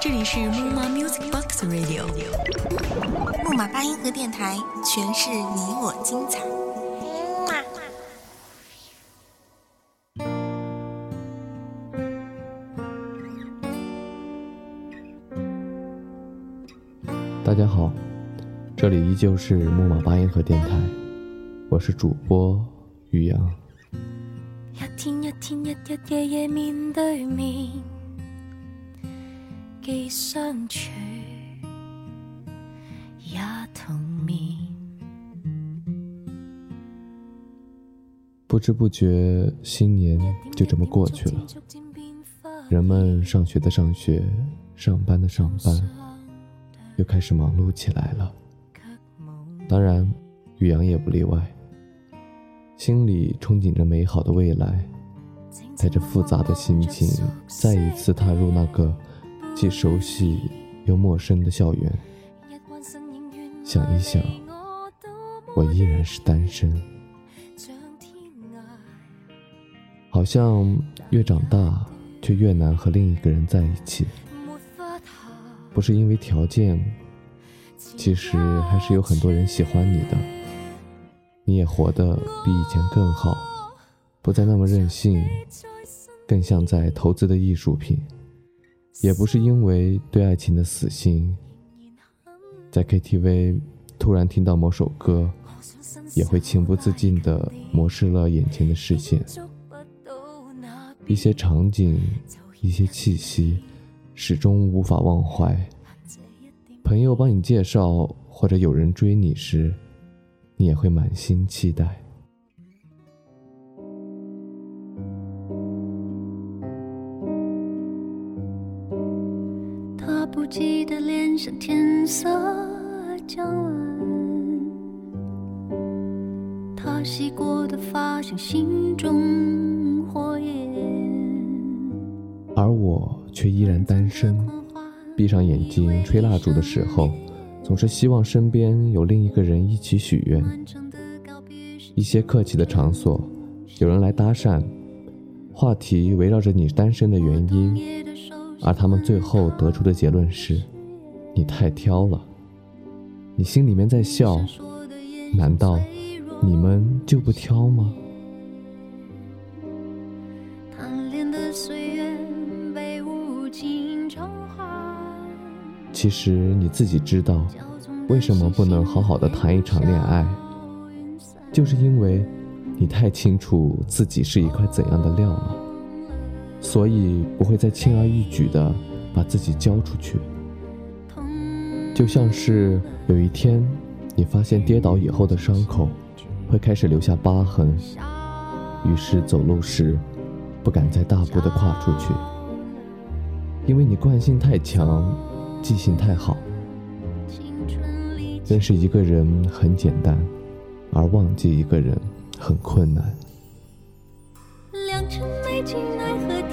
这里是木马 Music Box Radio，木马八音盒电台，诠释你我精彩。大家好，这里依旧是木马八音盒电台，我是主播于洋。一天一天，日日夜夜面对面，既相处也同眠。不知不觉，新年就这么过去了。人们上学的上学，上班的上班，又开始忙碌起来了。当然，宇阳也不例外。心里憧憬着美好的未来，带着复杂的心情，再一次踏入那个既熟悉又陌生的校园。想一想，我依然是单身。好像越长大，却越难和另一个人在一起。不是因为条件，其实还是有很多人喜欢你的。你也活得比以前更好，不再那么任性，更像在投资的艺术品。也不是因为对爱情的死心，在 KTV 突然听到某首歌，也会情不自禁地模式了眼前的视线。一些场景，一些气息，始终无法忘怀。朋友帮你介绍，或者有人追你时，你也会满心期待。不羁的脸上天色将晚，他洗过的发像心中火焰，而我却依然单身。闭上眼睛吹蜡烛的时候，总是希望身边有另一个人一起许愿。一些客气的场所，有人来搭讪，话题围绕着你单身的原因，而他们最后得出的结论是：你太挑了。你心里面在笑，难道你们就不挑吗？其实你自己知道，为什么不能好好的谈一场恋爱，就是因为你太清楚自己是一块怎样的料了，所以不会再轻而易举的把自己交出去。就像是有一天，你发现跌倒以后的伤口会开始留下疤痕，于是走路时不敢再大步的跨出去，因为你惯性太强。记性太好，认识一个人很简单，而忘记一个人很困难。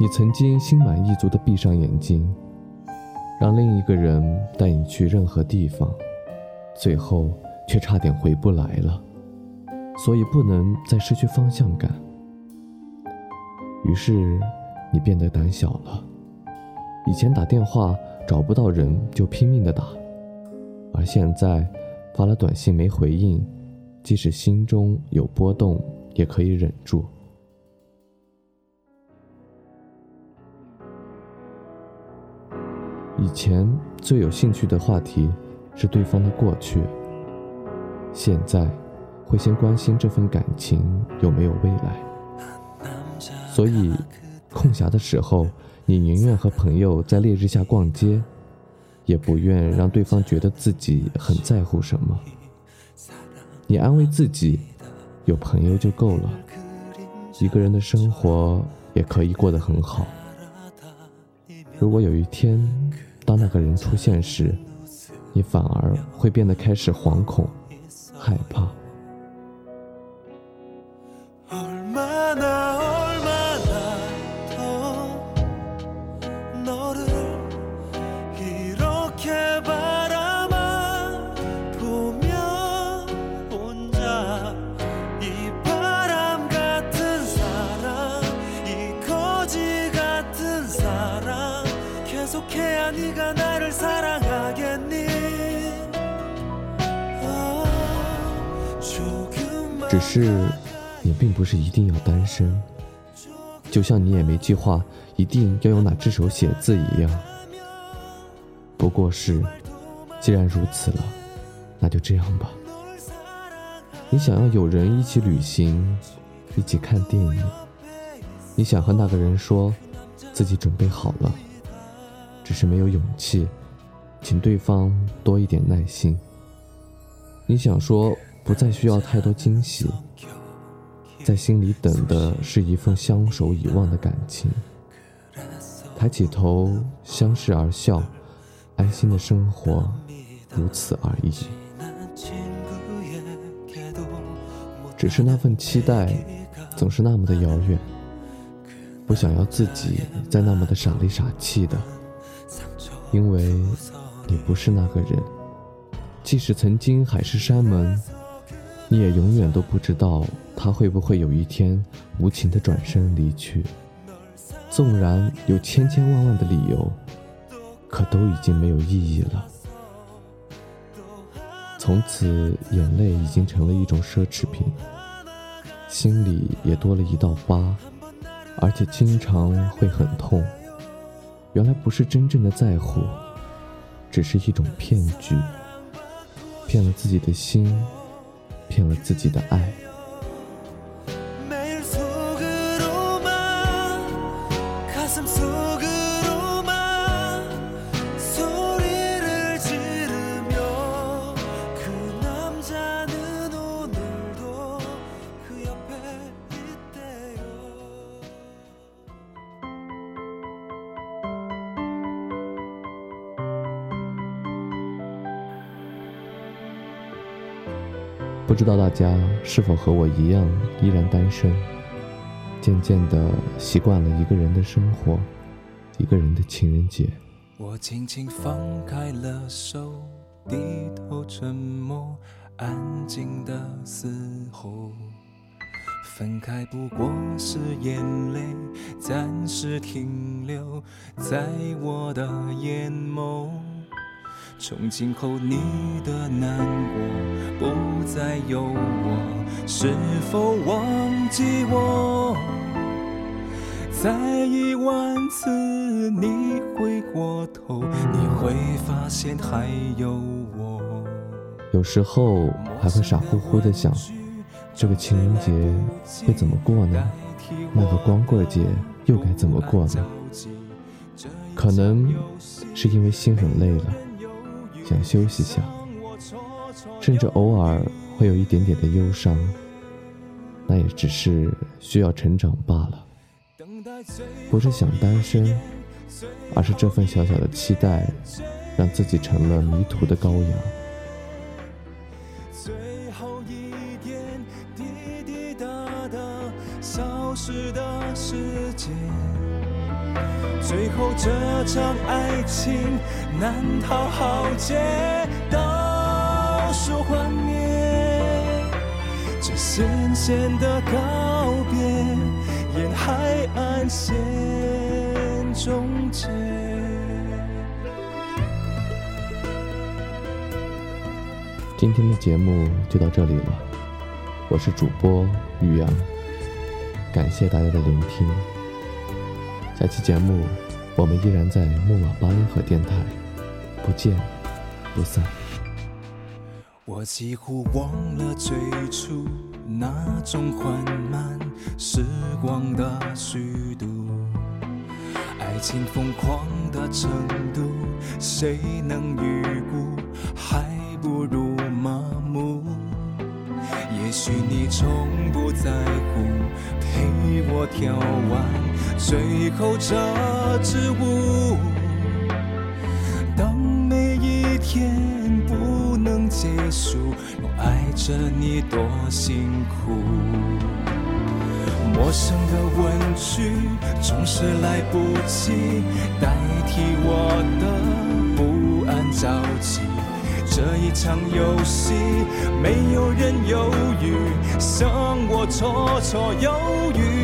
你曾经心满意足的闭上眼睛，让另一个人带你去任何地方，最后却差点回不来了，所以不能再失去方向感。于是，你变得胆小了。以前打电话找不到人就拼命的打，而现在发了短信没回应，即使心中有波动，也可以忍住。以前最有兴趣的话题是对方的过去，现在会先关心这份感情有没有未来。所以，空暇的时候，你宁愿和朋友在烈日下逛街，也不愿让对方觉得自己很在乎什么。你安慰自己，有朋友就够了，一个人的生活也可以过得很好。如果有一天，当那个人出现时，你反而会变得开始惶恐、害怕。只是，你并不是一定要单身，就像你也没计划一定要用哪只手写字一样。不过是，既然如此了，那就这样吧。你想要有人一起旅行，一起看电影，你想和那个人说自己准备好了，只是没有勇气，请对方多一点耐心。你想说。不再需要太多惊喜，在心里等的是一份相守以望的感情。抬起头，相视而笑，安心的生活，如此而已。只是那份期待，总是那么的遥远。不想要自己再那么的傻里傻气的，因为你不是那个人。即使曾经海誓山盟。你也永远都不知道他会不会有一天无情的转身离去。纵然有千千万万的理由，可都已经没有意义了。从此，眼泪已经成了一种奢侈品，心里也多了一道疤，而且经常会很痛。原来不是真正的在乎，只是一种骗局，骗了自己的心。骗了自己的爱。不知道大家是否和我一样依然单身，渐渐的习惯了一个人的生活，一个人的情人节。我轻轻放开了手，低头沉默，安静的嘶吼。分开不过是眼泪暂时停留在我的眼眸。从今后你的难过不再有我，是否忘记我？再一万次你回过头，你会发现还有我。有时候还会傻乎乎的想，这个情人节会怎么过呢？那个光棍节又该怎么过呢？可能是因为心很累了。想休息下，甚至偶尔会有一点点的忧伤，那也只是需要成长罢了。不是想单身，而是这份小小的期待，让自己成了迷途的羔羊。消失的时间。最后这场爱情难逃浩劫，倒数幻灭，这咸咸的告别，沿海岸线终结。今天的节目就到这里了，我是主播宇阳，感谢大家的聆听。下期节目我们依然在木马八音盒电台，不见不散。我几乎忘了最初那种缓慢时光的虚度，爱情疯狂的程度，谁能预估？还不如麻木。也许你从不在乎，我跳完最后这支舞。当每一天不能结束，我爱着你多辛苦。陌生的问句总是来不及代替我的不安着急。这一场游戏，没有人犹豫，剩我绰绰有余。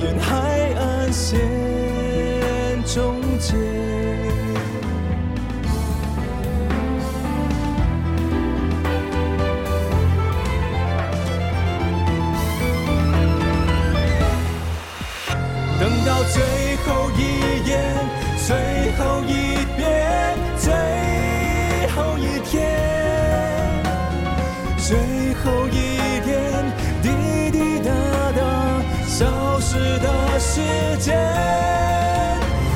沿海岸线终结。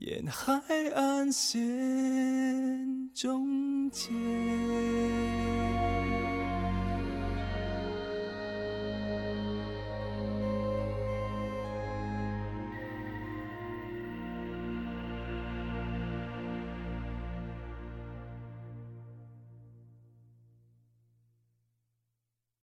沿海岸线终结。